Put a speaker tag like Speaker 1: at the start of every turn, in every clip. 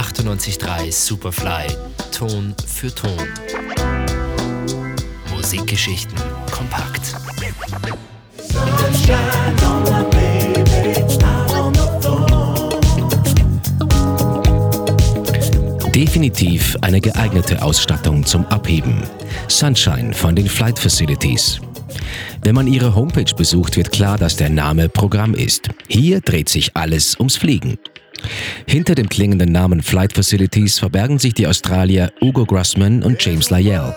Speaker 1: 98.3 Superfly. Ton für Ton. Musikgeschichten kompakt. Definitiv eine geeignete Ausstattung zum Abheben. Sunshine von den Flight Facilities. Wenn man ihre Homepage besucht, wird klar, dass der Name Programm ist. Hier dreht sich alles ums Fliegen. Hinter dem klingenden Namen Flight Facilities verbergen sich die Australier Ugo Grossman und James Lyell.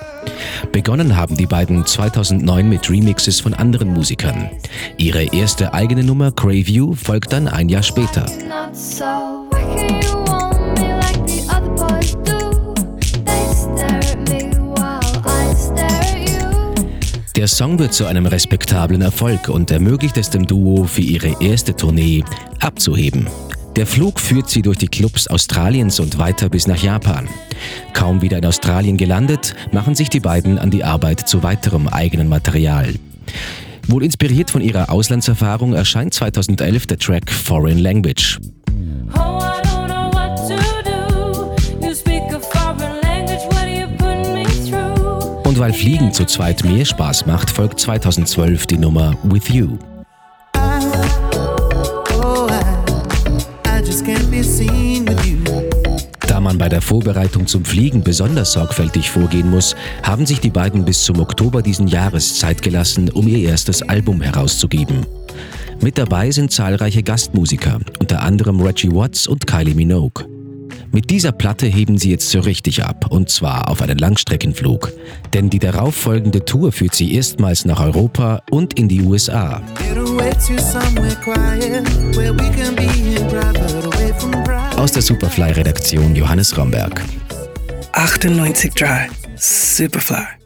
Speaker 1: Begonnen haben die beiden 2009 mit Remixes von anderen Musikern. Ihre erste eigene Nummer Crayview folgt dann ein Jahr später. Der Song wird zu einem respektablen Erfolg und ermöglicht es dem Duo für ihre erste Tournee abzuheben. Der Flug führt sie durch die Clubs Australiens und weiter bis nach Japan. Kaum wieder in Australien gelandet, machen sich die beiden an die Arbeit zu weiterem eigenen Material. Wohl inspiriert von ihrer Auslandserfahrung erscheint 2011 der Track Foreign Language. Und weil Fliegen zu zweit mehr Spaß macht, folgt 2012 die Nummer With You. Man bei der Vorbereitung zum Fliegen besonders sorgfältig vorgehen muss, haben sich die beiden bis zum Oktober diesen Jahres Zeit gelassen, um ihr erstes Album herauszugeben. Mit dabei sind zahlreiche Gastmusiker, unter anderem Reggie Watts und Kylie Minogue. Mit dieser Platte heben sie jetzt so richtig ab, und zwar auf einen Langstreckenflug. Denn die darauffolgende Tour führt sie erstmals nach Europa und in die USA. Aus der Superfly-Redaktion Johannes Romberg.
Speaker 2: 98 Dry. Superfly.